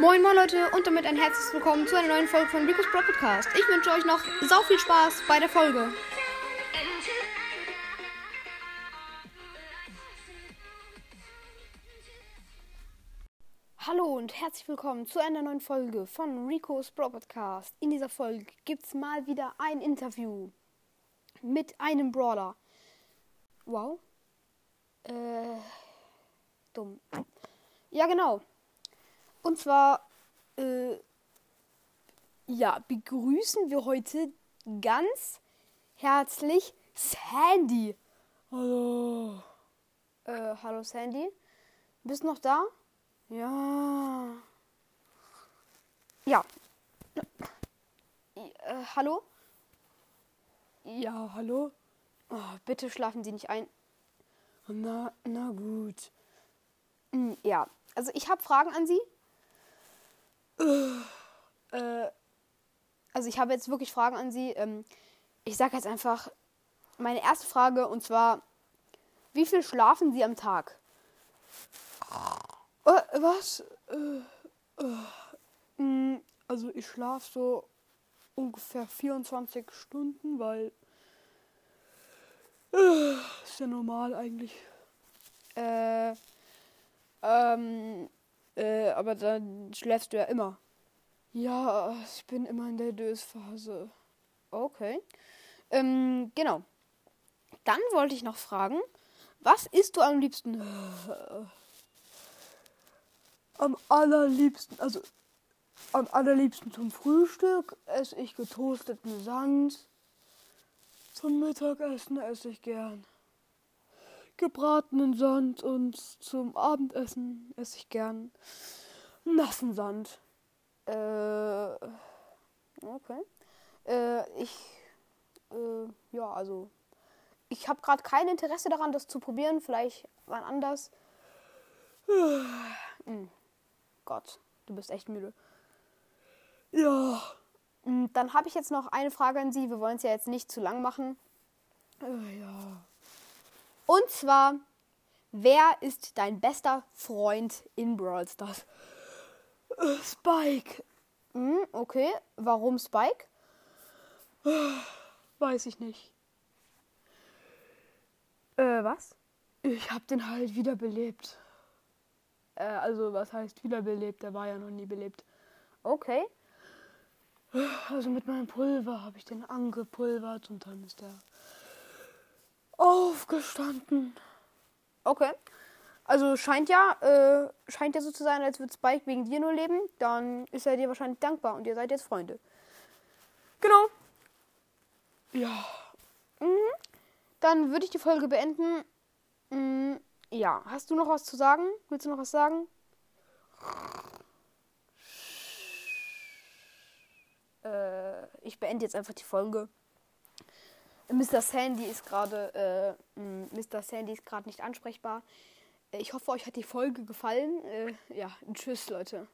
Moin moin Leute und damit ein herzliches Willkommen zu einer neuen Folge von Rico's Pro Podcast. Ich wünsche euch noch sau viel Spaß bei der Folge. Hallo und herzlich willkommen zu einer neuen Folge von Rico's Pro Podcast. In dieser Folge gibt es mal wieder ein Interview mit einem Brawler. Wow. Äh, dumm. Ja, genau. Und zwar, äh, ja, begrüßen wir heute ganz herzlich Sandy. Hallo. Äh, hallo Sandy. Bist noch da? Ja. Ja. Äh, hallo? Ja, hallo? Oh, bitte schlafen Sie nicht ein. Na, na gut. Hm, Ja, also ich habe Fragen an Sie. Äh, also ich habe jetzt wirklich Fragen an Sie. Ähm, ich sage jetzt einfach meine erste Frage und zwar, wie viel schlafen Sie am Tag? Äh, was? Äh, äh, mh, also ich schlafe so ungefähr 24 Stunden, weil äh, ist ja normal eigentlich. Äh, ähm, äh, aber dann schläfst du ja immer. Ja, ich bin immer in der Dösphase. Okay. Ähm, genau. Dann wollte ich noch fragen, was isst du am liebsten? Am allerliebsten, also am allerliebsten zum Frühstück esse ich getoasteten Sand. Zum Mittagessen esse ich gern gebratenen Sand und zum Abendessen esse ich gern nassen Sand. Äh, okay. Äh, ich, äh, ja, also, ich habe gerade kein Interesse daran, das zu probieren. Vielleicht wann anders. Hm. Gott, du bist echt müde. Ja. Hm, Dann habe ich jetzt noch eine Frage an Sie. Wir wollen es ja jetzt nicht zu lang machen. Äh, ja. Und zwar, wer ist dein bester Freund in Brawl Stars? Spike. Hm, okay, warum Spike? Weiß ich nicht. Äh, was? Ich hab den halt wiederbelebt. Äh, also, was heißt wiederbelebt? Der war ja noch nie belebt. Okay. Also mit meinem Pulver habe ich den angepulvert und dann ist er aufgestanden. Okay. Also scheint ja, äh, scheint ja so zu sein, als würde Spike wegen dir nur leben. Dann ist er dir wahrscheinlich dankbar und ihr seid jetzt Freunde. Genau. Ja. Mhm. Dann würde ich die Folge beenden. Mhm. Ja. Hast du noch was zu sagen? Willst du noch was sagen? Äh, ich beende jetzt einfach die Folge. Mr. Sandy ist gerade äh, Mr. Sandy ist gerade nicht ansprechbar. Äh, Ich hoffe, euch hat die Folge gefallen. Äh, ja, tschüss, Leute.